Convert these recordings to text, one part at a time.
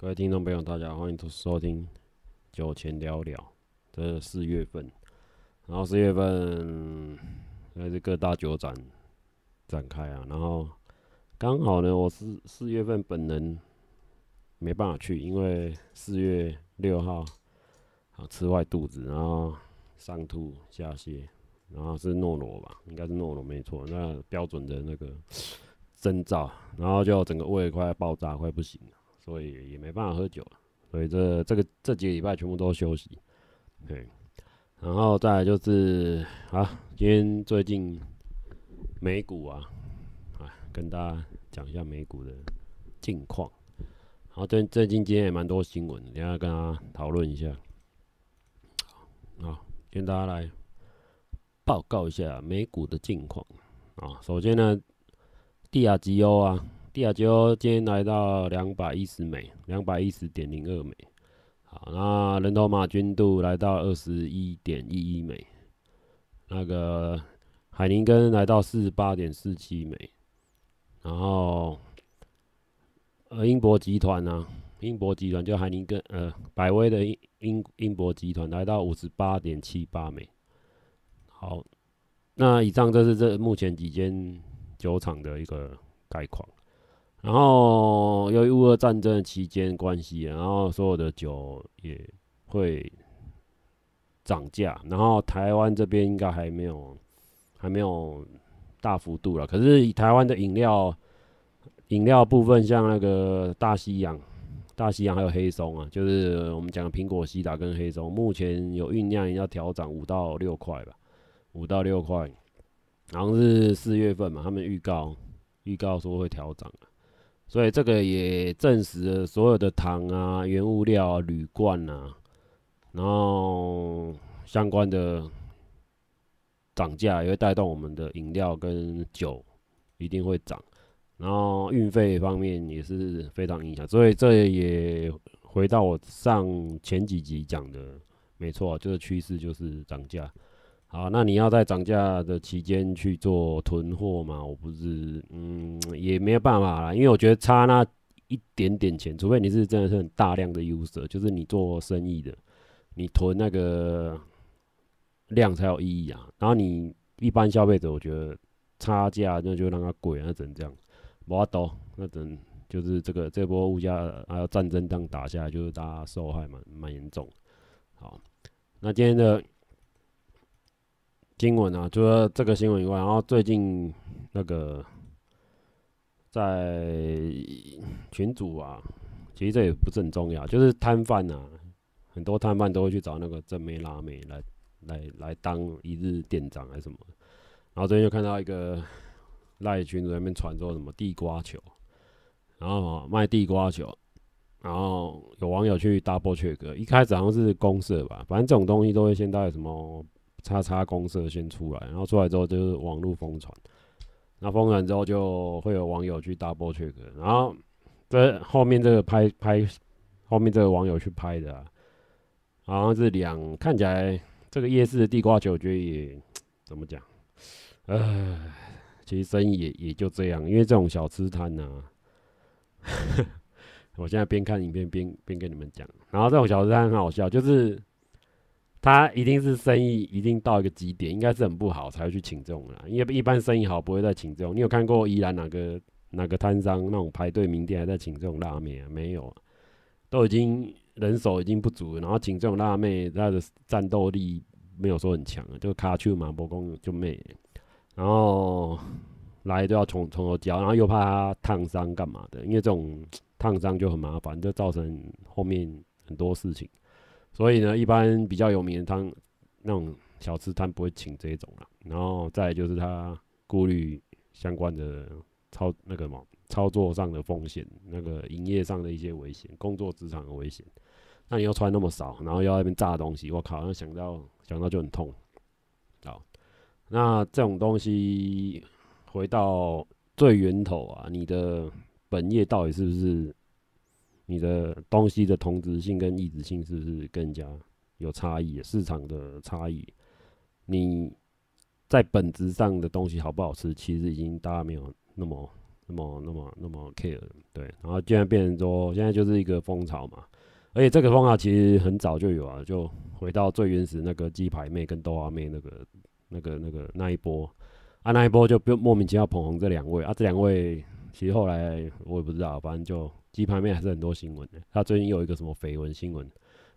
各位听众朋友，大家好，欢迎收听酒前聊聊。这是四月份，然后四月份应该是各大酒展展开啊。然后刚好呢，我是四月份本人没办法去，因为四月六号啊吃坏肚子，然后上吐下泻，然后是诺罗吧，应该是诺罗没错，那标准的那个 征兆，然后就整个胃快爆炸，快不行了。所以也没办法喝酒，所以这这个这几个礼拜全部都休息，对，然后再来就是啊，今天最近美股啊，啊，跟大家讲一下美股的近况。好，最最近今天也蛮多新闻，等下跟大家讨论一下。好，跟大家来报告一下美股的近况啊。首先呢，帝亚吉欧啊。帝亚吉欧今天来到两百一十美，两百一十点零二美。好，那人头马均度来到二十一点一一美。那个海宁根来到四十八点四七美。然后，呃，英博集团呢？英博集团就海宁根，呃，百威的英英英博集团来到五十八点七八美。好，那以上这是这目前几间酒厂的一个概况。然后由于乌俄战争期间关系，然后所有的酒也会涨价。然后台湾这边应该还没有还没有大幅度了。可是以台湾的饮料饮料部分，像那个大西洋、大西洋还有黑松啊，就是我们讲的苹果西达跟黑松，目前有酝酿要调涨五到六块吧，五到六块。然后是四月份嘛，他们预告预告说会调涨。所以这个也证实了所有的糖啊、原物料啊、铝罐啊，然后相关的涨价也会带动我们的饮料跟酒一定会涨，然后运费方面也是非常影响。所以这也回到我上前几集讲的，没错，这个趋势就是涨价。好，那你要在涨价的期间去做囤货吗？我不是，嗯，也没有办法啦，因为我觉得差那一点点钱，除非你是真的是很大量的 user，就是你做生意的，你囤那个量才有意义啊。然后你一般消费者，我觉得差价那就让它贵，那只能这样，没办法，那等就是这个这波物价还有战争这样打下来，就是大家受害蛮蛮严重。好，那今天的。新闻啊，除了这个新闻以外，然后最近那个在群组啊，其实这也不是很重要，就是摊贩啊，很多摊贩都会去找那个正妹辣妹来来来当一日店长还是什么，然后最近就看到一个赖群组那边传说什么地瓜球，然后卖地瓜球，然后有网友去 double check，一开始好像是公社吧，反正这种东西都会先带什么。叉叉公社先出来，然后出来之后就是网络疯传，那疯传之后就会有网友去 double check，然后这后面这个拍拍后面这个网友去拍的，好像是两看起来这个夜市的地瓜球，我觉得也怎么讲，呃，其实生意也也就这样，因为这种小吃摊呢，我现在边看影片边边跟你们讲，然后这种小吃摊很好笑，就是。他一定是生意一定到一个极点，应该是很不好才会去请这种人，因为一般生意好不会再请这种。你有看过宜兰哪个哪个摊商那种排队名店还在请这种辣妹啊？没有，都已经人手已经不足了，然后请这种辣妹，她的战斗力没有说很强，就卡丘马波公就妹，然后来都要从从头教，然后又怕他烫伤干嘛的？因为这种烫伤就很麻烦，就造成后面很多事情。所以呢，一般比较有名的摊，那种小吃摊不会请这种了。然后再就是他顾虑相关的操那个什么操作上的风险，那个营业上的一些危险，工作职场的危险。那你又穿那么少，然后又要那边炸东西，我靠，那想到想到就很痛。好，那这种东西回到最源头啊，你的本业到底是不是？你的东西的同质性跟异质性是不是更加有差异？市场的差异，你在本质上的东西好不好吃，其实已经大家没有那么那么那么那么 care，对，然后竟然变成说现在就是一个风潮嘛，而且这个风潮其实很早就有啊，就回到最原始那个鸡排妹跟豆花妹那个那个那个那一波，啊那一波就不莫名其妙捧红这两位。啊，这两位其实后来我也不知道，反正就鸡排妹还是很多新闻的，他最近有一个什么绯闻新闻，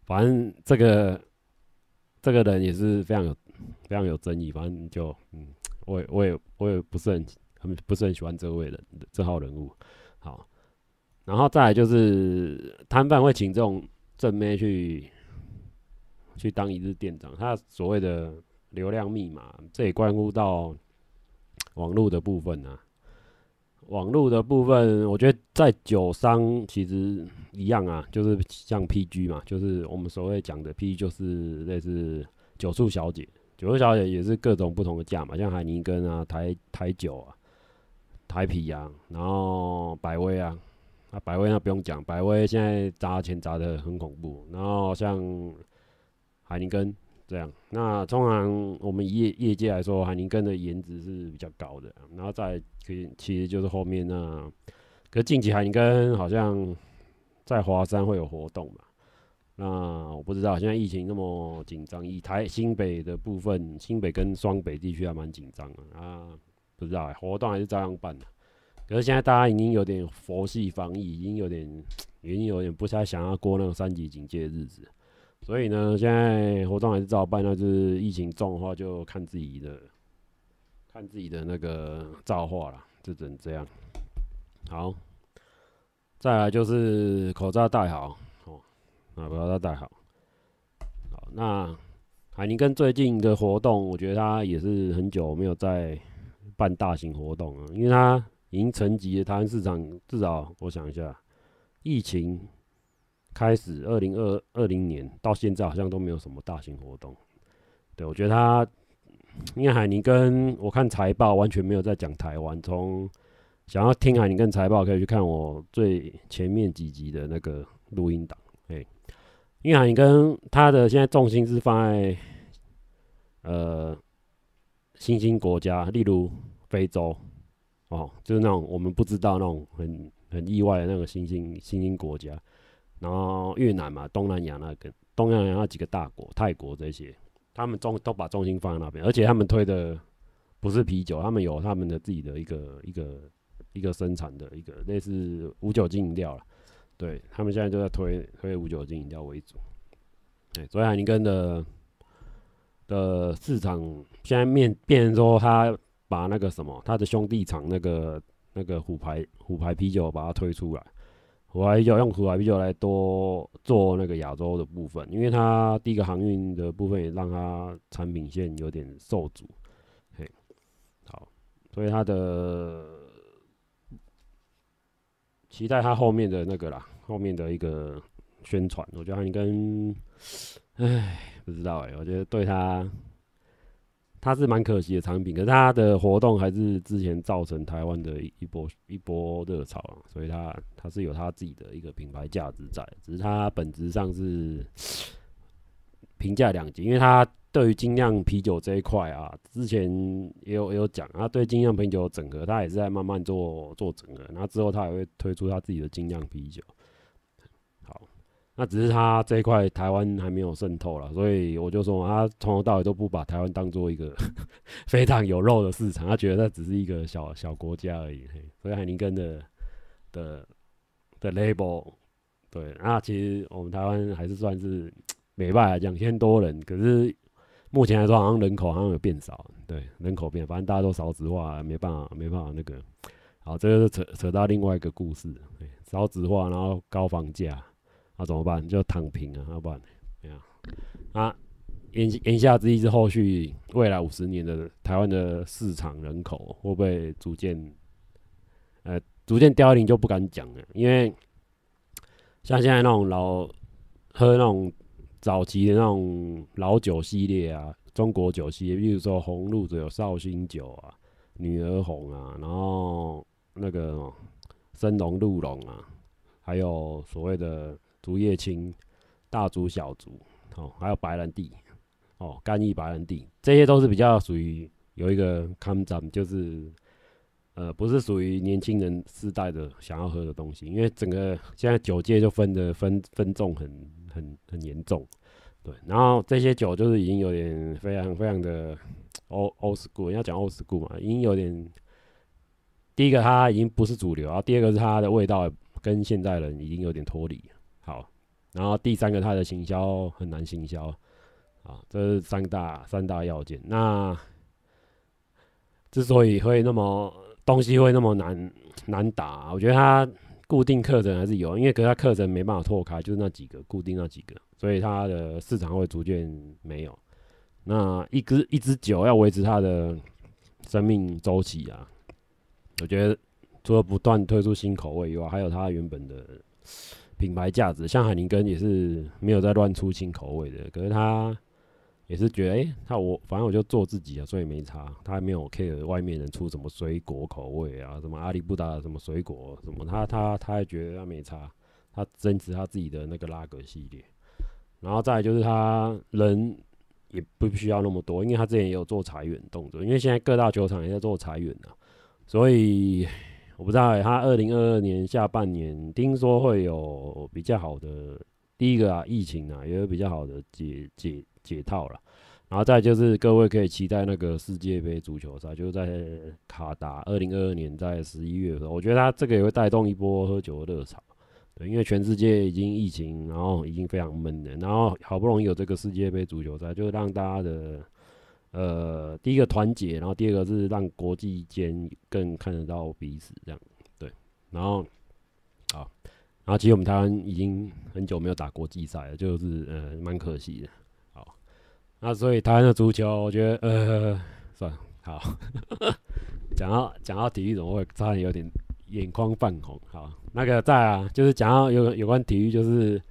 反正这个这个人也是非常有非常有争议，反正就嗯，我也我也我也不是很。很不是很喜欢这位人，这号人物。好，然后再来就是摊贩会请这种正妹去去当一日店长，他所谓的流量密码，这也关乎到网络的部分啊。网络的部分，我觉得在酒商其实一样啊，就是像 PG 嘛，就是我们所谓讲的 PG，就是类似酒促小姐，酒促小姐也是各种不同的价嘛，像海尼根啊、台台酒啊。台啤啊，然后百威啊，啊百威那不用讲，百威现在砸钱砸的很恐怖。然后像海尼根这样，那通常我们业业界来说，海宁根的颜值是比较高的。然后再可以，其实就是后面那，可是近期海宁根好像在华山会有活动嘛？那我不知道，现在疫情那么紧张，以台新北的部分，新北跟双北地区还蛮紧张的啊。不知道、欸、活动还是照样办的，可是现在大家已经有点佛系防疫，已经有点，已经有点不太想要过那种三级警戒的日子，所以呢，现在活动还是照办。那就是疫情重的话，就看自己的，看自己的那个造化了，就只能这样。好，再来就是口罩戴好哦，啊，口罩戴好。好，那海宁跟最近的活动，我觉得他也是很久没有在。办大型活动了，因为他已经沉寂了。台湾市场至少我想一下，疫情开始二零二二零年到现在，好像都没有什么大型活动。对，我觉得他，因为海尼跟我看财报完全没有在讲台湾。从想要听海尼跟财报，可以去看我最前面几集的那个录音档。哎，因为海尼根它的现在重心是放在呃。新兴国家，例如非洲，哦，就是那种我们不知道那种很很意外的那个新兴新兴国家，然后越南嘛，东南亚那个东南亚那几个大国，泰国这些，他们中都把重心放在那边，而且他们推的不是啤酒，他们有他们的自己的一个一个一个生产的一个类似无酒精饮料了，对，他们现在就在推推无酒精饮料为主，对，所以海尼根的。的市场现在面变成说，他把那个什么，他的兄弟厂那个那个虎牌虎牌啤酒把它推出来，虎牌啤酒用虎牌啤酒来多做那个亚洲的部分，因为它第一个航运的部分也让它产品线有点受阻，嘿，好，所以它的期待它后面的那个啦，后面的一个宣传，我觉得你跟，唉。不知道哎、我觉得对它，他是蛮可惜的产品，可是他的活动还是之前造成台湾的一波一波热潮啊，所以他他是有他自己的一个品牌价值在，只是他本质上是评价两极，因为他对于精酿啤酒这一块啊，之前也有也有讲，他对精酿啤酒整合，他也是在慢慢做做整合，然后之后他也会推出他自己的精酿啤酒。那只是他这一块台湾还没有渗透了，所以我就说他从头到尾都不把台湾当做一个 非常有肉的市场，他觉得那只是一个小小国家而已。嘿所以海宁根的的的 label，对，那其实我们台湾还是算是没办法，两千多人，可是目前来说好像人口好像有变少，对，人口变，反正大家都少子化，没办法没办法那个，好，这个是扯扯到另外一个故事，对，少子化，然后高房价。那、啊、怎么办？就躺平啊，要不然怎样？啊，言言下之意是后续未来五十年的台湾的市场人口会不会逐渐呃逐渐凋零就不敢讲了，因为像现在那种老喝那种早期的那种老酒系列啊，中国酒系列，比如说红露只有绍兴酒啊、女儿红啊，然后那个生龙、鹿茸啊，还有所谓的。竹叶青、大竹、小竹，哦，还有白兰地，哦，干邑白兰地，这些都是比较属于有一个抗战，就是呃，不是属于年轻人世代的想要喝的东西，因为整个现在酒界就分的分分重很很很严重，对，然后这些酒就是已经有点非常非常的 old old school，要讲 old school 嘛，已经有点，第一个它已经不是主流，然后第二个是它的味道跟现代人已经有点脱离，好，然后第三个它的行销很难行销，啊，这是三大三大要件。那之所以会那么东西会那么难难打，我觉得它固定课程还是有，因为可是它课程没办法拓开，就是那几个固定那几个，所以它的市场会逐渐没有。那一支一支酒要维持它的生命周期啊，我觉得除了不断推出新口味以外，还有它原本的品牌价值。像海宁根也是没有在乱出新口味的，可是他。也是觉得，哎、他我反正我就做自己啊，所以没差。他还没有 care 外面人出什么水果口味啊，什么阿里不达什么水果什么，他他他还觉得他没差，他坚持他自己的那个拉格系列。然后再就是他人也不需要那么多，因为他之前也有做裁员动作，因为现在各大球场也在做裁员啊，所以我不知道、他二零二二年下半年听说会有比较好的第一个啊，疫情啊，也有比较好的解解。解套了，然后再就是各位可以期待那个世界杯足球赛，就是在卡达二零二二年在十一月的时候，我觉得他这个也会带动一波喝酒的热潮，对，因为全世界已经疫情，然后已经非常闷了，然后好不容易有这个世界杯足球赛，就让大家的呃第一个团结，然后第二个是让国际间更看得到彼此这样，对，然后好，然后其实我们台湾已经很久没有打国际赛了，就是呃蛮可惜的。好那所以台湾的足球，我觉得呃，算，好，讲到讲到体育，怎么会差点有点眼眶泛红？好，那个在啊，就是讲到有有关体育，就是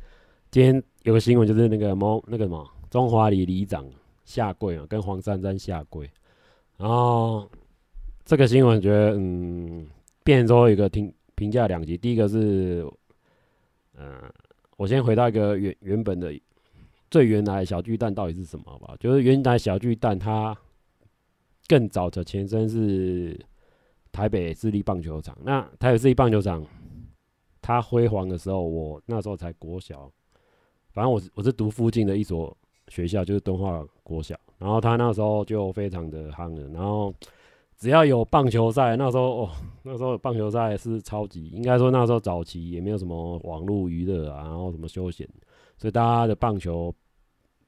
今天有个新闻，就是那个某那个什么中华里里长下跪啊，跟黄珊珊下跪，然后这个新闻觉得嗯，变成一个评评价两极，第一个是嗯、我先回到一个原原本的。最原来小巨蛋到底是什么？吧，就是原来小巨蛋，它更早的前身是台北市立棒球场。那台北市立棒球场，它辉煌的时候，我那时候才国小，反正我是我是读附近的一所学校，就是敦化国小。然后他那时候就非常的夯了。然后只要有棒球赛，那时候 哦，那时候棒球赛是超级，应该说那时候早期也没有什么网络娱乐啊，然后什么休闲，所以大家的棒球。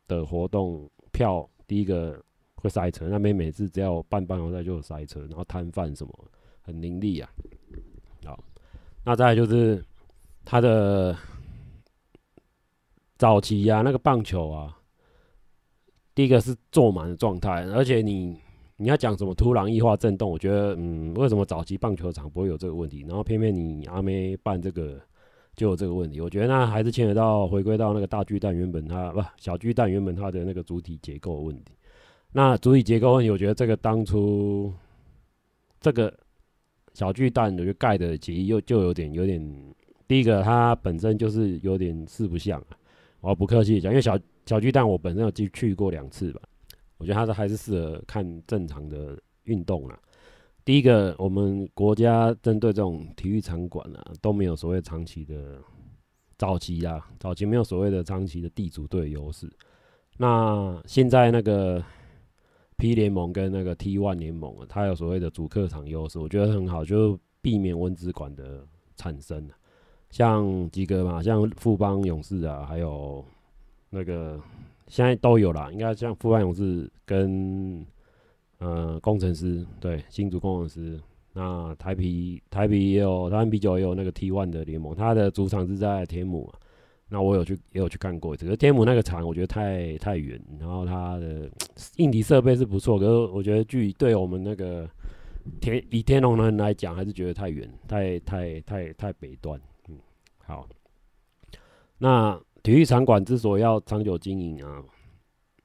的活动票，第一个会塞车，那边每次只要办棒球赛就有塞车，然后摊贩什么很凌厉啊。好，那再就是他的早期呀、啊，那个棒球啊，第一个是坐满的状态，而且你你要讲什么突然异化震动，我觉得嗯，为什么早期棒球场不会有这个问题，然后偏偏你阿妹办这个。就有这个问题，我觉得那还是牵扯到回归到那个大巨蛋原本它不小巨蛋原本它的那个主体结构问题。那主体结构问题，我觉得这个当初这个小巨蛋我觉得盖的其实又就有点有点，第一个它本身就是有点四不像啊。我不客气讲，因为小小巨蛋我本身有去去过两次吧，我觉得它是还是适合看正常的运动啊。第一个，我们国家针对这种体育场馆啊，都没有所谓长期的早期啊，早期没有所谓的长期的地主队优势。那现在那个 P 联盟跟那个 T1 联盟啊，它有所谓的主客场优势，我觉得很好，就避免蚊子馆的产生。像几个嘛，像富邦勇士啊，还有那个现在都有啦，应该像富邦勇士跟。呃，工程师对新竹工程师，那台啤台啤也有，台湾啤酒也有那个 T One 的联盟，它的主场是在天母，那我有去也有去看过，只是天母那个场我觉得太太远，然后它的硬体设备是不错，可是我觉得距对我们那个天以天龙人来讲，还是觉得太远，太太太太北端。嗯，好，那体育场馆之所以要长久经营啊，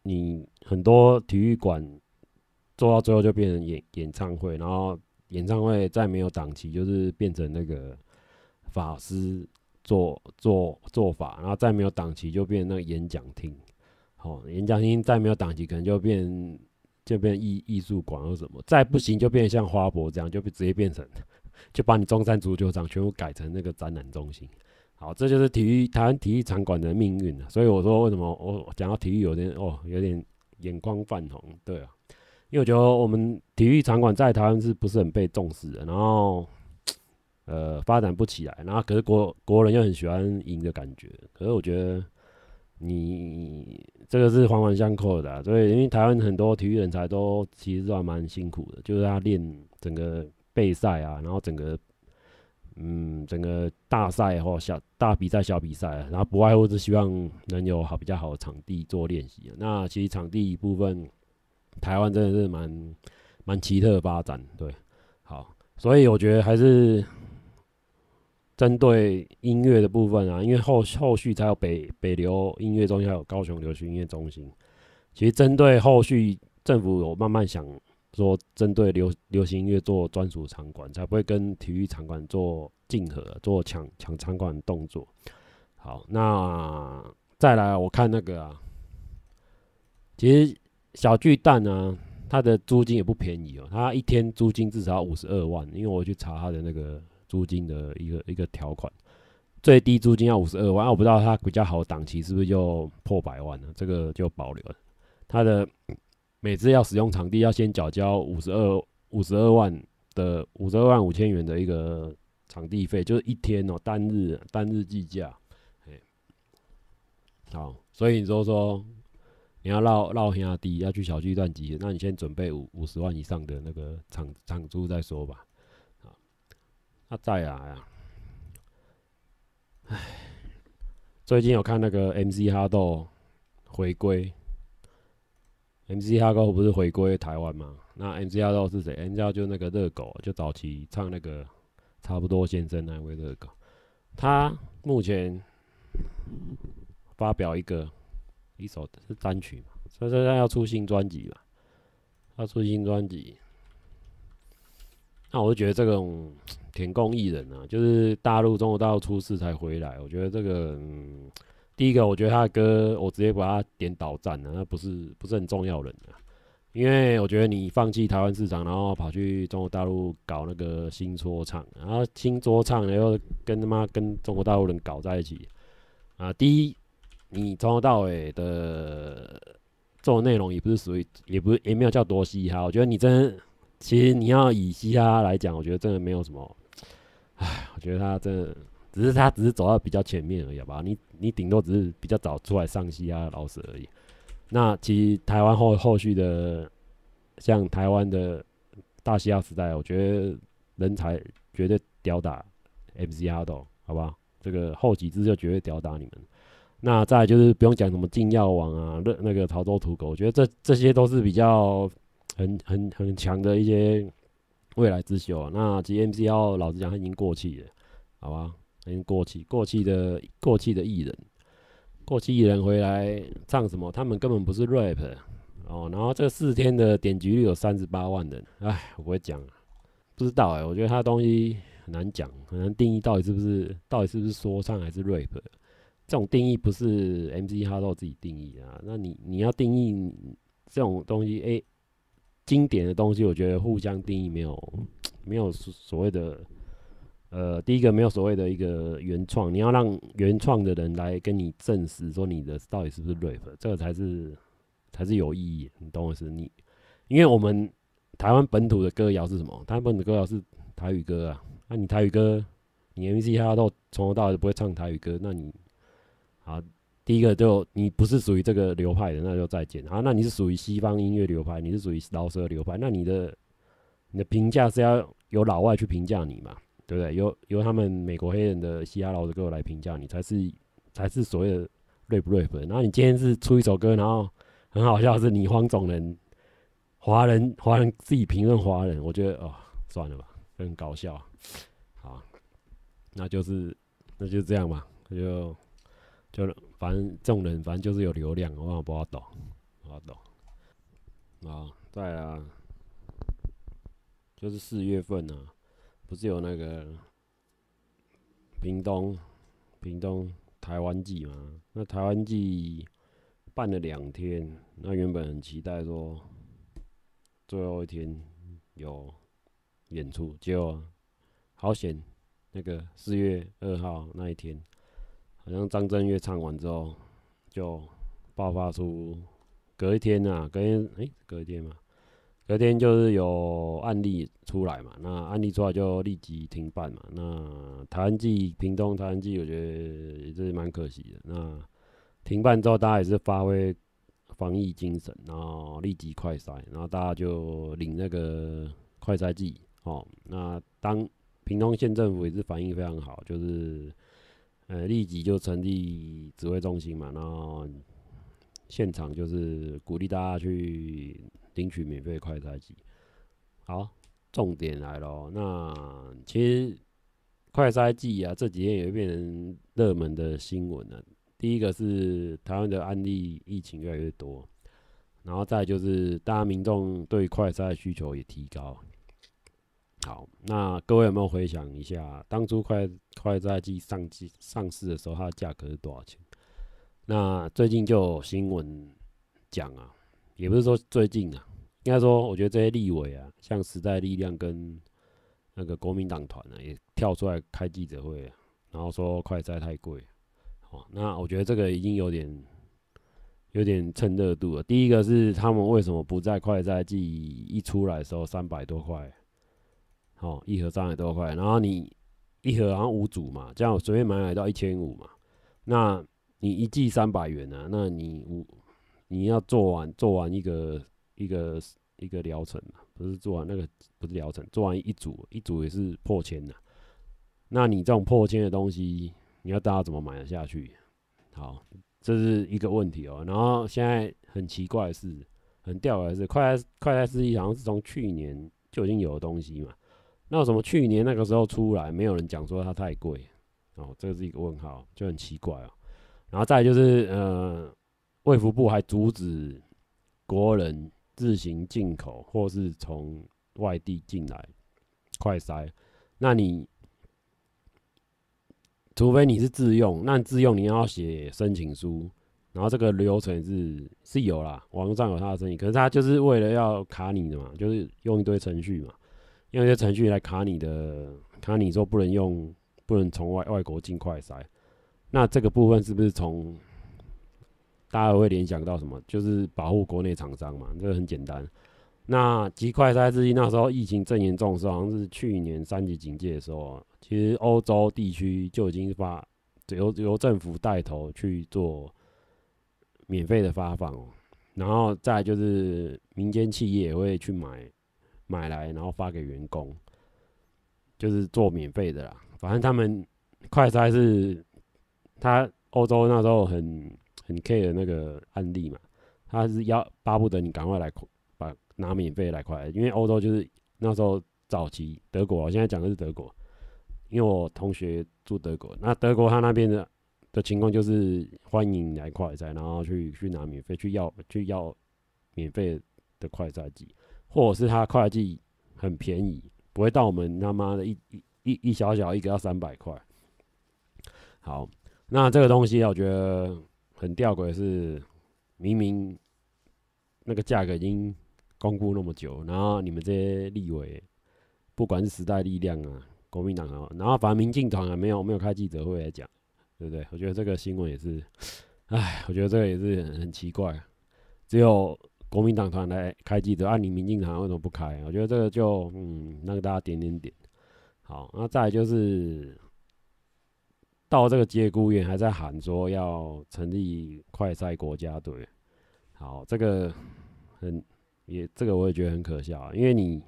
你很多体育馆。做到最后就变成演演唱会，然后演唱会再没有档期，就是变成那个法师做做做法，然后再没有档期就变成那个演讲厅。好，演讲厅再没有档期，可能就变就变艺艺术馆或什么，再不行就变成像花博这样，就直接变成，就把你中山足球场全部改成那个展览中心。好，这就是体育台湾体育场馆的命运了。所以我说，为什么我讲到体育有点哦，有点眼眶泛红？对啊，因为我觉得我们体育场馆在台湾是不是很被重视的？然后，呃，发展不起来。然后，可是国国人又很喜欢赢的感觉。可是我觉得。你这个是环环相扣的，所以因为台湾很多体育人才都其实都还蛮辛苦的，就是他练整个备赛啊，然后整个嗯整个大赛或小大比赛、小比赛，然后不外乎是希望能有好比较好的场地做练习。那其实场地部分，台湾真的是蛮蛮奇特的发展，对，好，所以我觉得还是。针对音乐的部分啊，因为后后续才有北北流音乐中心，还有高雄流行音乐中心。其实针对后续政府有慢慢想说，针对流流行音乐做专属场馆，才不会跟体育场馆做竞合，做抢抢场馆动作。好，那再来我看那个啊，其实小巨蛋呢，它的租金也不便宜哦，它一天租金至少五十二万，因为我去查它的那个。租金的一个一个条款，最低租金要五十二万，我不知道它比较好档期是不是就破百万了，这个就保留了。它的每次要使用场地要先缴交五十二五十二万的五十二万五千元的一个场地费，就是一天哦，单日单日计价。好，所以你说说你要绕绕兄弟要去小巨蛋集，那你先准备五五十万以上的那个场场租再说吧。啊那再来啊，唉，最近有看那个 MC 哈豆回归，MC 哈豆不是回归台湾吗？那 MC 哈豆是谁？MC 哈豆就那个热狗，就早期唱那个差不多先生那位热狗，他目前发表一个一首是单曲嘛，所以说他要出新专辑嘛，要出新专辑，那我就觉得这种。田共艺人啊，就是大陆中国大陆出事才回来。我觉得这个，嗯，第一个，我觉得他的歌，我直接把他点倒赞了，那不是不是很重要人啊。因为我觉得你放弃台湾市场，然后跑去中国大陆搞那个新说唱，然后新说唱然后跟他妈跟中国大陆人搞在一起啊。第一，你从头到尾的做内容也不是属于，也不是也没有叫多嘻哈。我觉得你真，其实你要以嘻哈来讲，我觉得真的没有什么。唉，我觉得他真的只是他只是走到比较前面而已，吧？你你顶多只是比较早出来上戏啊，老师而已。那其实台湾后后续的，像台湾的大西亚时代，我觉得人才绝对吊打 MC 哈豆，好不好？这个后几支就绝对吊打你们。那再就是不用讲什么禁药王啊，那那个潮州土狗，我觉得这这些都是比较很很很强的一些。未来之秀，那其实 MCL 老实讲，他已经过气了，好吧？已经过气，过气的过气的艺人，过气艺人回来唱什么？他们根本不是 rap 哦。然后这四天的点击率有三十八万人，哎，我不会讲，不知道哎、我觉得他的东西很难讲，很难定义到底是不是，到底是不是说唱还是 rap？这种定义不是 MC 哈豆自己定义啊。那你你要定义这种东西，哎、经典的东西，我觉得互相定义没有没有所谓的，呃，第一个没有所谓的一个原创，你要让原创的人来跟你证实说你的到底是不是 rap，这个才是才是有意义。你懂我意思？你因为我们台湾本土的歌谣是什么？台湾本土歌谣是台语歌啊，那、你台语歌，你 MC 他都从头到尾不会唱台语歌，那你啊。第一个就你不是属于这个流派的，那就再见。好，那你是属于西方音乐流派，你是属于饶舌流派，那你的你的评价是要由老外去评价你嘛？对不对？由由他们美国黑人的嘻哈饶舌歌来评价你，才是才是所谓的 rap 不 rap。然后你今天是出一首歌，然后很好笑，是你黄种人华人华人自己评论华人，我觉得哦，算了吧，很搞笑。好，那就是那就这样吧，那就。就反正这种人，反正就是有流量，我也不好懂，不好懂。啊，再来啊，就是四月份呢、啊，不是有那个屏东屏东台湾季吗？那台湾季办了两天，那原本很期待说最后一天有演出，结果好险，那个四月二号那一天，好像张震岳唱完之后就爆发出，隔一天啊，隔天哎、隔一天嘛。隔天就是有案例出来嘛，那案例出来就立即停办嘛。那台湾季屏东台湾季，我觉得也是蛮可惜的。那停办之后，大家也是发挥防疫精神，然后立即快筛，然后大家就领那个快筛剂哦。那当屏东县政府也是反应非常好，就是呃立即就成立指挥中心嘛，然后现场就是鼓励大家去。领取免费快筛剂，好，重点来了。那其实快筛剂啊，这几天也变成热门的新闻了。第一个是台湾的案例疫情越来越多，然后再就是大家民众对快筛需求也提高。好，那各位有没有回想一下，当初快快筛剂上机上市的时候，它的价格是多少钱？那最近就有新闻讲啊，也不是说最近啊。应该说，我觉得这些立委啊，像时代力量跟那个国民党团呢，也跳出来开记者会啊，然后说快筛太贵。哦，那我觉得这个已经有点有点蹭热度了。第一个是他们为什么不在快筛剂一出来的时候三百多块，哦，一盒三百多块，然后你一盒好像五组嘛，这样随便买买到一千五嘛，那你一剂三百元，啊？那你五你要做完做完一个一个。一个疗程不是做完那个不是疗程，做完一组一组也是破千的。那你这种破千的东西，你要大家怎么买得下去？好，这是一个问题哦。然后现在很奇怪的是，很吊诡的是，快快筛试剂好像是从去年就已经有的东西嘛。那为什么去年那个时候出来，没有人讲说它太贵？哦，这是一个问号，就很奇怪哦。然后再就是呃，卫福部还阻止国人。自行进口或是从外地进来快筛，那你除非你是自用，那自用你要写申请书，然后这个流程是是有啦，网络上有他的申请，可是他就是为了要卡你的嘛，就是用一堆程序嘛，用一些程序来卡你的，卡你说不能用，不能从外外国进快筛，那这个部分是不是从？大家会联想到什么？就是保护国内厂商嘛，这个很简单。那集快筛试剂那时候疫情正严重的时候，好像是去年三级警戒的时候，其实欧洲地区就已经发由由政府带头去做免费的发放，然后再就是民间企业也会去买买来，然后发给员工，就是做免费的啦。反正他们快筛是，他欧洲那时候很。很 care 的那个案例嘛，他是要巴不得你赶快来把拿免费来快，因为欧洲就是那时候早期德国，我现在讲的是德国，因为我同学住德国，那德国他那边的的情况就是欢迎来快筛，然后去去拿免费去要去要免费的快筛剂，或者是他快筛剂很便宜，不会到我们他妈的一一一一小小一个要三百块。好，那这个东西我觉得。很吊诡是，明明那个价格已经公布那么久，然后你们这些立委，不管是时代力量啊、国民党啊，然后反正民进党啊，没有没有开记者会来讲，对不对？我觉得这个新闻也是，唉，我觉得这个也是很，很奇怪，只有国民党团来开记者，按、啊、你民进党为什么不开？我觉得这个就嗯，那个大家点点点，好，那再来就是。到这个节骨眼还在喊说要成立快筛国家队，好，这个很也这个我也觉得很可笑，因为你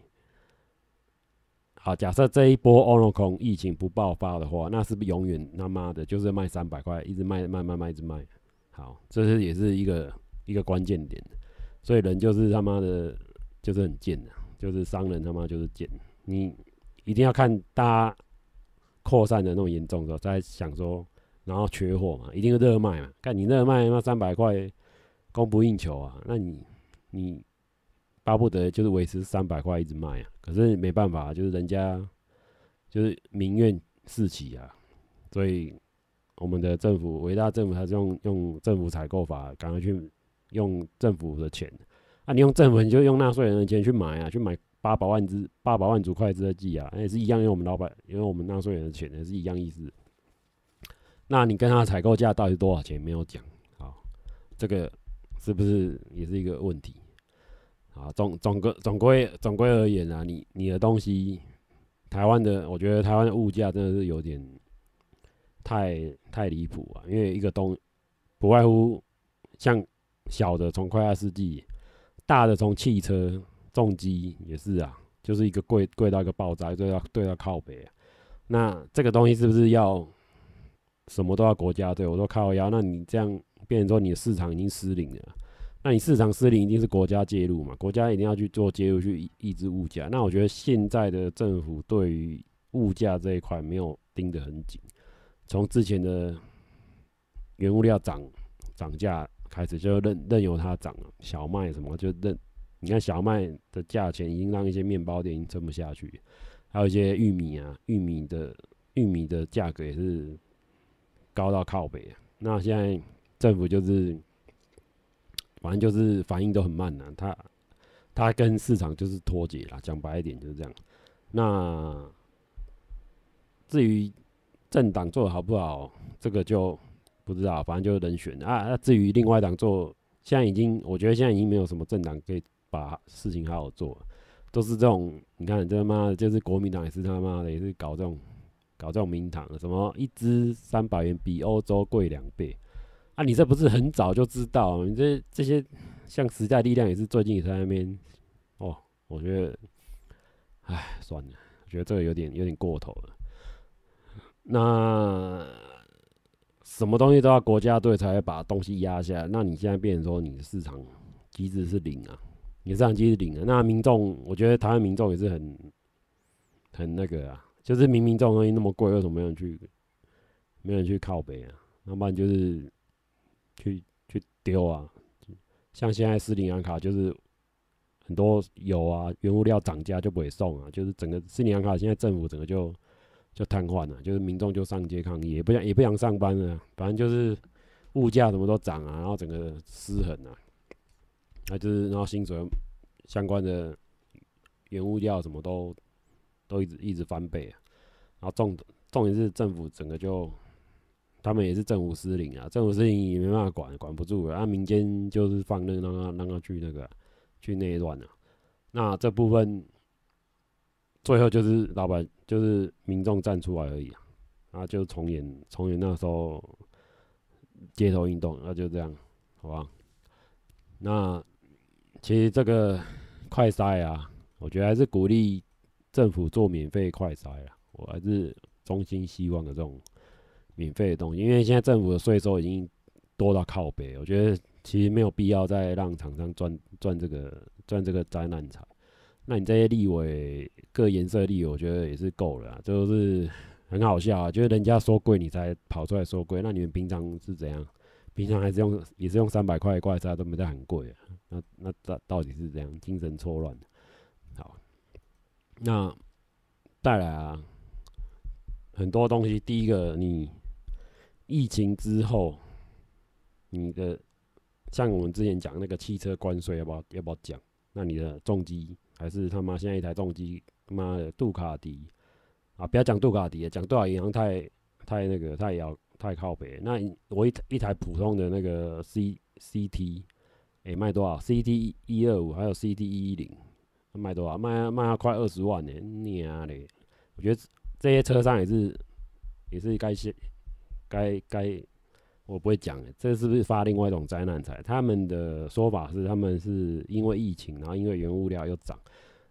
好假设这一波欧罗空疫情不爆发的话，那是不是永远他妈的就是卖三百块，一直卖卖卖卖一直卖？好，这是也是一个一个关键点，所以人就是他妈的，就是很贱的，就是商人他妈就是贱，你一定要看大家。扩散的那种严重的时候，在想说，然后缺货嘛，一定是热卖嘛。看你热卖那三百块供不应求啊，那你你巴不得就是维持三百块一直卖啊。可是没办法，就是人家就是民怨四起啊，所以我们的政府伟大政府还是用用政府采购法，赶快去用政府的钱。啊，你用政府你就用纳税人的钱去买啊，去买八百万支八百万组筷子的计啊，也是一样用我们老板，因为我们纳税人的钱，也是一样意思。那你跟他采购价到底多少钱？没有讲，好，这个是不是也是一个问题？啊，总总个总归总归而言啊，你你的东西，台湾的，我觉得台湾的物价真的是有点太太离谱啊，因为一个东不外乎像小的从快筛试剂，大的从汽车重击也是啊，就是一个贵贵到一个爆炸，就要对到靠北啊。那这个东西是不是要？什么都要国家对我说靠腰，那你这样变成说你的市场已经失灵了，那你市场失灵一定是国家介入嘛？国家一定要去做介入去抑制物价。那我觉得现在的政府对于物价这一块没有盯得很紧，从之前的原物料涨涨价开始就任任由它涨了，小麦什么就任，你看小麦的价钱已经让一些面包店撑不下去，还有一些玉米啊，玉米的玉米的价格也是。高到靠北啊！那现在政府就是，反正就是反应都很慢呐。他他跟市场就是脱节了，讲白一点就是这样。那至于政党做的好不好，这个就不知道，反正就是人选啊。那至于另外一党做，现在已经我觉得现在已经没有什么政党可以把事情好好做，都是这种你看这他妈的，就是国民党也是他妈的也是搞这种。搞这种名堂，什么一支三百元比欧洲贵两倍啊？你这不是很早就知道？你这这些像时代力量也是最近也在那边哦。我觉得，哎，算了，我觉得这个有点有点过头了。那什么东西都要国家队才会把东西压下？那你现在变成说你的市场机制是零啊？你市场机制零啊？那民众，我觉得台湾民众也是很很那个啊。就是明明这种东西那么贵，为什么没人去？没人去靠北啊？要不然就是去去丢啊。像现在斯里兰卡就是很多油啊，原物料涨价就不会送啊。就是整个斯里兰卡现在政府整个就就瘫痪了，就是民众就上街抗议，也不想也不想上班了。反正就是物价什么都涨啊，然后整个失衡啊。那就是然后薪水相关的原物料什么都。都一直一直翻倍啊，然后重重点是政府整个就，他们也是政府失灵啊，政府失灵也没办法管，管不住了，啊，民间就是放任让他让他去那个去内乱了，那这部分最后就是老板就是民众站出来而已啊，啊，就重演重演那时候街头运动，那就这样，好吧？那其实这个快筛啊，我觉得还是鼓励。政府做免费快筛啊，我还是衷心希望的这种免费的东西，因为现在政府的税收已经多到靠北，我觉得其实没有必要再让厂商赚赚这个赚这个灾难财。那你这些立委各颜色立委，我觉得也是够了啊，就是很好笑啊，就是人家说贵你才跑出来说贵，那你们平常是怎样？平常还是用也是用三百块快筛都没在很贵啊，那那到到底是怎样？精神错乱好。那带来啊，很多东西。第一个，你疫情之后，你的像我们之前讲那个汽车关税，要不要要不要讲？那你的重机还是他妈现在一台重机，他妈的杜卡迪啊！不要讲杜卡迪，讲多少银行太太那个太要太靠北。那我一一台普通的那个 C C T，哎、卖多少？C T 一二五还有 C T 一一零。卖多少？卖卖要快二十万呢！你啊嘞！我觉得这些车商也是，也是该些，该该，我不会讲的。这是不是发另外一种灾难财？他们的说法是，他们是因为疫情，然后因为原物料又涨。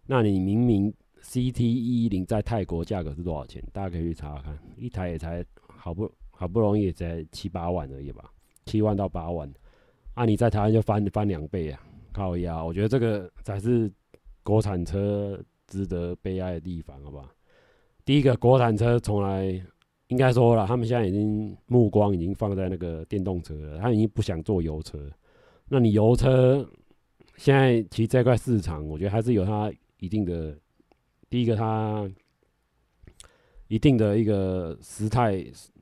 那你明明 CT 一一零在泰国价格是多少钱？大家可以去查查看，一台也才好不好不容易也才七八万而已吧，七万到八万。啊，你在台湾就翻翻两倍啊！靠腰，我觉得这个才是。国产车值得悲哀的地方，好不好？第一个，国产车从来应该说了，他们现在已经目光已经放在那个电动车了，他已经不想做油车。那你油车现在其实这块市场，我觉得还是有它一定的，第一个它一定的一个时态，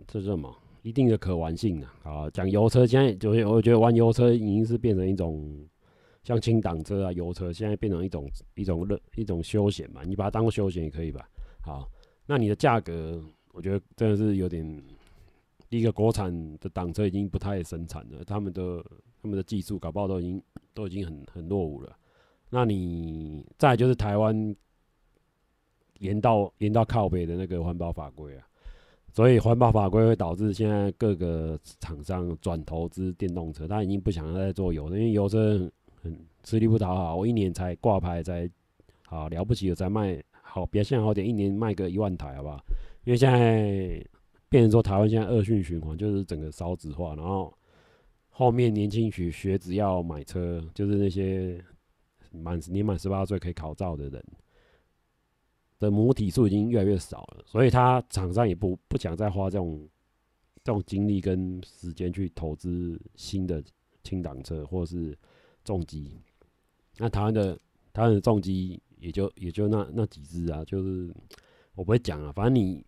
这是什么？一定的可玩性啊！好，讲油车，现在就是我觉得玩油车已经是变成一种。像轻档车啊、油车，现在变成一种一种乐一种休闲嘛，你把它当休闲也可以吧。好，那你的价格，我觉得真的是有点，第一个国产的档车已经不太生产了，他们的他们的技术搞不好都已经都已经很很落伍了。那你再就是台湾严到严到靠北的那个环保法规啊，所以环保法规会导致现在各个厂商转投资电动车，他已经不想再做油，因为油车。很吃力不讨好，我一年才挂牌才好了不起，我才卖好表现好点，一年卖个一万台，好不好？因为现在变成说台湾现在恶性循环，就是整个少子化，然后后面年轻学学子要买车，就是那些满年满十八岁可以考照的人的母体数已经越来越少了，所以他厂商也不不想再花这种这种精力跟时间去投资新的轻档车，或是。重机，那台湾的台湾的重机也就也就那那几只啊，就是我不会讲啊，反正你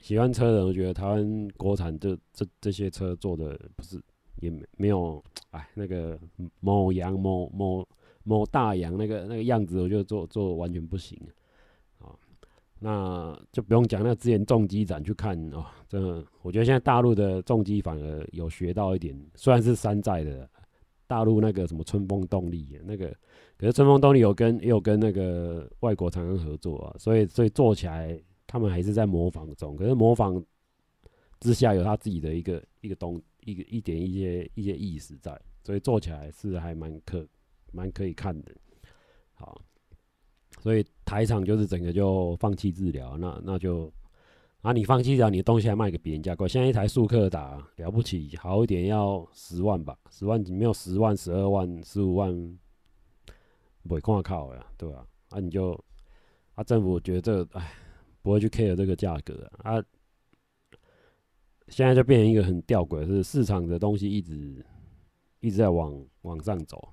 喜欢车的人，我觉得台湾国产这这这些车做的不是也没没有哎那个某洋某某某大洋那个那个样子，我觉得做做完全不行啊。那就不用讲，那之前重机展去看哦，真的，我觉得现在大陆的重机反而有学到一点，虽然是山寨的。大陆那个什么春风动力，那个可是春风动力有跟也有跟那个外国厂商合作啊，所以所以做起来他们还是在模仿中，可是模仿之下有他自己的一个一个东一个一点一些一些意思在，所以做起来是还蛮可蛮可以看的。好，所以台厂就是整个就放弃治疗，那那就。啊，你放弃掉你的东西还卖给别人家贵，现在一台速克达了不起，好一点要十万吧，十万没有十万、十二万、十五万，不会看靠呀，对吧、啊？你就啊，政府觉得这个，哎，不会去 care 这个价格，啊，现在就变成一个很吊诡，是市场的东西一直一直在往往上走，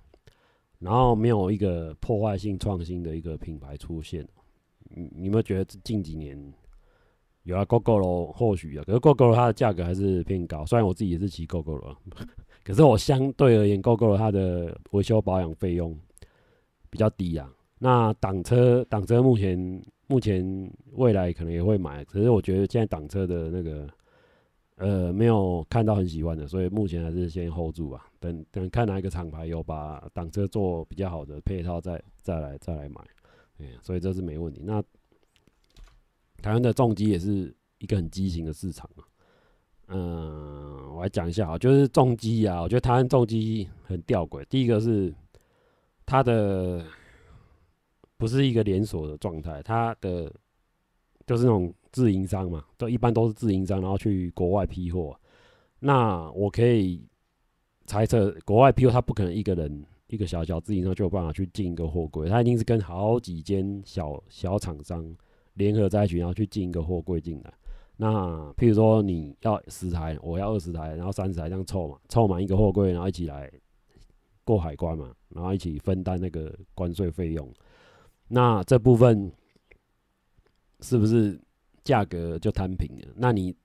然后没有一个破坏性创新的一个品牌出现，你你有没有觉得近几年？有啊，Gogoro 或许啊，可是 Gogoro 它的价格还是偏高。虽然我自己也是骑 Gogoro，可是我相对而言，Gogoro 它的维修保养费用比较低啊。那挡车挡车目前目前未来可能也会买，可是我觉得现在挡车的那个呃没有看到很喜欢的，所以目前还是先 hold 住吧。等等看哪一个厂牌有把挡车做比较好的配套再，再来再来买。对，所以这是没问题。那台湾的重机也是一个很畸形的市场啊。嗯，我来讲一下啊，就是重机啊，我觉得台湾重机很吊诡。第一个是它的不是一个连锁的状态，它的就是那种自营商嘛，都一般都是自营商，然后去国外批货。那我可以猜测，国外批货他不可能一个人一个小小自营商就有办法去进一个货柜，他一定是跟好几间小小厂商。联合在一起，然后去进一个货柜进来。那譬如说你要十台，我要二十台，然后三十台这样凑嘛，凑满一个货柜，然后一起来过海关嘛，然后一起分担那个关税费用。那这部分是不是价格就摊平了？那你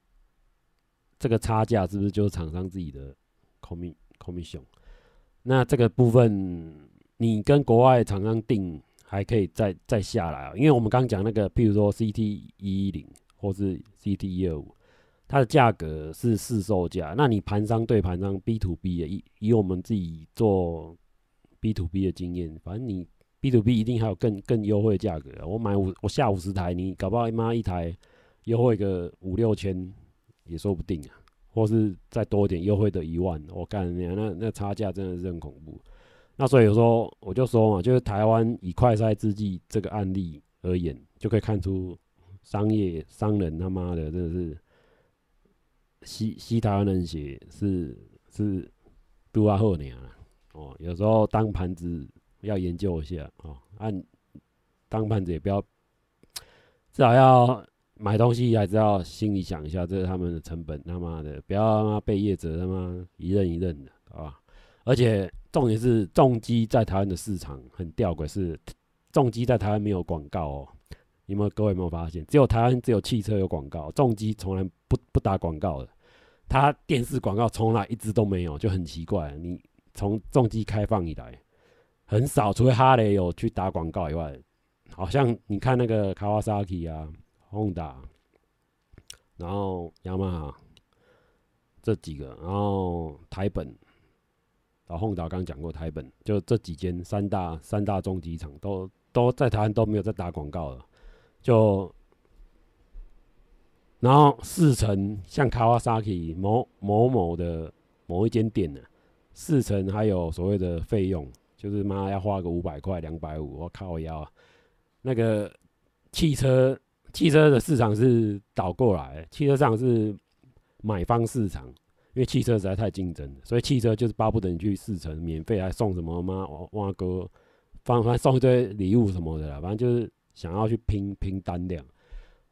这个差价是不是就是厂商自己的 commission？那这个部分你跟国外厂商定。还可以再再下来啊，因为我们刚讲那个，譬如说 CT 一一零或是 CT 一二五，它的价格是市售价。那你盘商对盘商 B to B 的，以以我们自己做 B to B 的经验，反正你 B to B 一定还有更更优惠的价格。我买五我下五十台，你搞不好妈一台优惠个五六千也说不定啊，或是再多一点优惠的一万，我干那那那差价真的是很恐怖。那所以说我就说嘛，就是台湾以快筛试剂这个案例而言，就可以看出商业商人他妈的真的是吸吸台湾人血是是多啊后年啊哦，有时候当盘子要研究一下哦，按、当盘子也不要，至少要买东西还是要心里想一下，这是他们的成本，他妈的不要他妈被业者他妈一任一任的，好吧？而且。重点是重机在台湾的市场很吊诡，是重机在台湾没有广告哦。你们各位有没有发现？只有台湾只有汽车有广告，重机从来不不打广告的。它电视广告从来一直都没有，就很奇怪。你从重机开放以来，很少，除非哈雷有去打广告以外，好像你看那个卡瓦萨基啊、Honda，然后雅马哈这几个，然后台本，然后 Honda 刚讲过台本，就这几间三大三大中机厂都都在台湾都没有在打广告了，就然后四成像卡瓦萨基某某某的某一间店呢，四成还有所谓的费用。就是妈要花个五百块、两百五，我靠腰啊！那个汽车汽车的市场是倒过来，汽车市场是买方市场，因为汽车实在太竞争了，所以汽车就是巴不得你去试乘，免费还送什么妈哇哥，反正送一堆礼物什么的啦，反正就是想要去拼拼单量。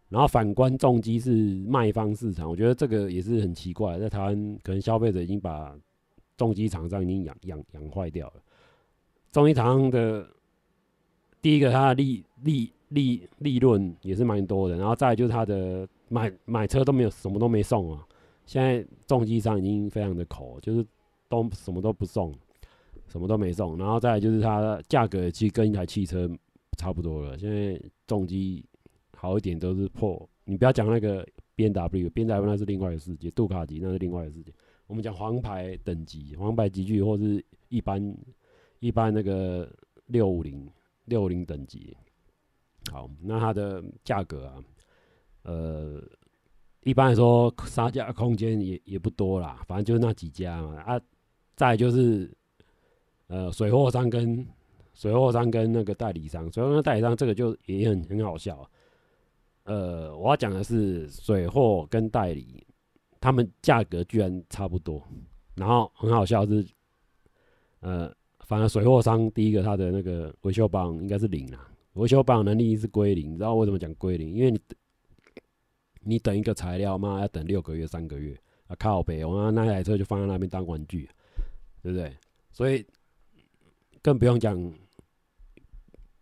然后反观重机是卖方市场，我觉得这个也是很奇怪，在台湾可能消费者已经把重机厂商已经养养养坏掉了。重机厂的第一个，它的利利利利润也是蛮多的，然后再来就是它的买买车都没有什么都没送啊。现在重机商已经非常的抠，就是都什么都不送，什么都没送，然后再来就是它价格其实跟一台汽车差不多了。现在重机好一点都是破，你不要讲那个 BMW，BMW 那是另外一个世界，杜卡迪那是另外一个世界。我们讲黄牌等级、黄牌级距或是一般。一般那个六五零六五零等级，好，那它的价格啊，呃，一般来说杀价空间也也不多啦，反正就是那几家嘛啊，再就是呃水货商跟水货商跟那个代理商，水货商代理商这个就也很很好笑，呃，我要讲的是水货跟代理，他们价格居然差不多，然后很好笑是，呃。反而水货商第一个，他的那个维修保应该是零啊，维修保养能力是归零。你知道为什么讲归零？因为你你等一个材料嘛，要等六个月、三个月啊，靠北，我那那台车就放在那边当玩具，对不对？所以更不用讲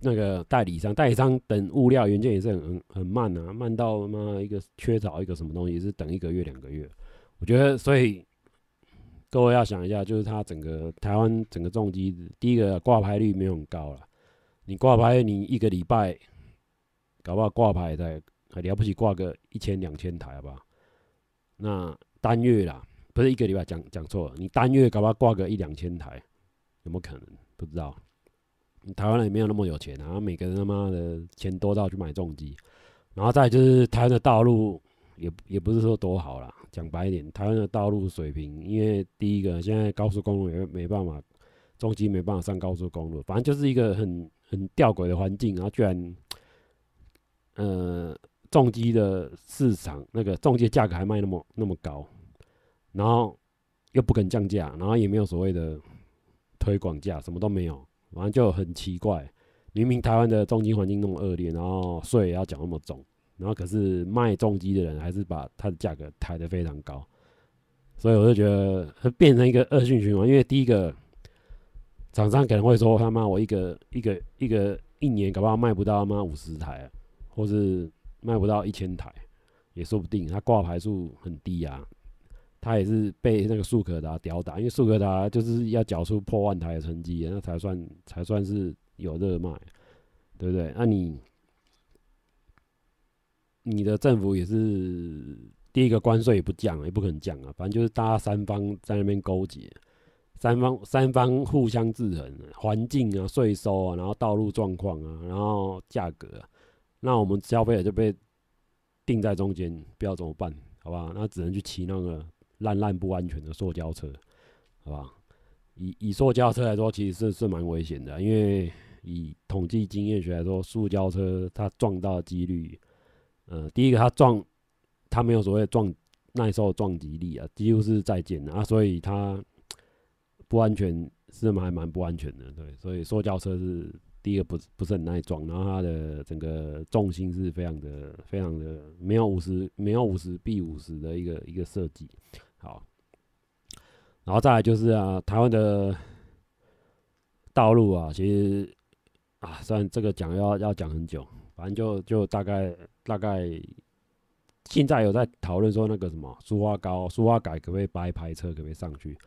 那个代理商，代理商等物料原件也是很很慢啊，慢到妈一个缺少一个什么东西是等一个月、两个月。我觉得所以。各位要想一下，就是它整个台湾整个重机，第一个挂牌率没有很高了。你挂牌，你一个礼拜搞不好挂牌的很了不起，挂个一千两千台，好不好？那单月啦，不是一个礼拜，讲讲错了，你单月搞不好挂个一两千台，有没有可能？不知道。你台湾人也没有那么有钱啊，每个人他妈的钱多到去买重机，然后再就是台湾的道路也也不是说多好啦。讲白一点，台湾的道路水平，因为第一个现在高速公路也没办法，重机没办法上高速公路，反正就是一个很很吊诡的环境。然后居然，呃，重机的市场那个重机价格还卖那么那么高，然后又不肯降价，然后也没有所谓的推广价，什么都没有，反正就很奇怪。明明台湾的重机环境那么恶劣，然后税也要缴那么重。然后可是卖重机的人还是把它的价格抬得非常高，所以我就觉得变成一个恶性循环。因为第一个厂商可能会说他妈我一个一个一个一年搞不好卖不到他妈五十台，或是卖不到一千台，也说不定。他挂牌数很低啊，他也是被那个速可达吊打，因为速可达就是要缴出破万台的成绩，那才算才算是有热卖，对不对？那你。你的政府也是第一个关税也不降，也不可能降啊，反正就是大家三方在那边勾结，三方三方互相制衡，环境啊、税收啊，然后道路状况啊，然后价格，那我们消费者就被定在中间，不知道怎么办，好吧？那只能去骑那个烂烂不安全的塑胶车，好吧？以以塑胶车来说，其实是是蛮危险的，因为以统计经验学来说，塑胶车它撞到的几率。呃，第一个它撞，它没有所谓撞耐受撞击力啊，几乎是再见啊，所以它不安全，是还蛮不安全的，对，所以塑胶车是第一个不是不是很耐撞，然后它的整个重心是非常的非常的没有五十没有五十 B 五十的一个一个设计，好，然后再来就是啊，台湾的道路啊，其实啊，虽然这个讲要要讲很久。反正就就大概大概，现在有在讨论说那个什么苏花高、苏花改可不可以白牌车可不可以上去？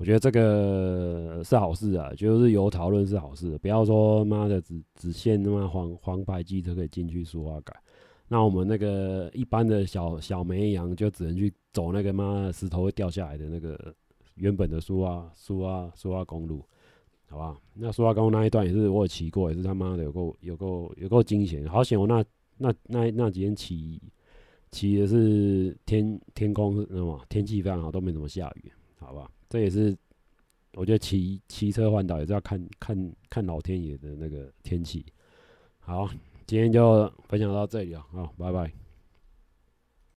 我觉得这个是好事啊，就是有讨论是好事，不要说妈的只只限他妈黄黄牌机车可以进去苏花改，那我们那个一般的小小绵羊就只能去走那个妈石头会掉下来的那个原本的苏花苏花苏花公路，好吧？那苏花公路那一段也是我有骑过，也是他妈的有够有够有够惊险，好险我那那那那几天骑骑的是天天空是什么天气非常好，都没怎么下雨，好吧？这也是，我觉得骑骑车环岛也是要看看看老天爷的那个天气。好，今天就分享到这里了，好，拜拜。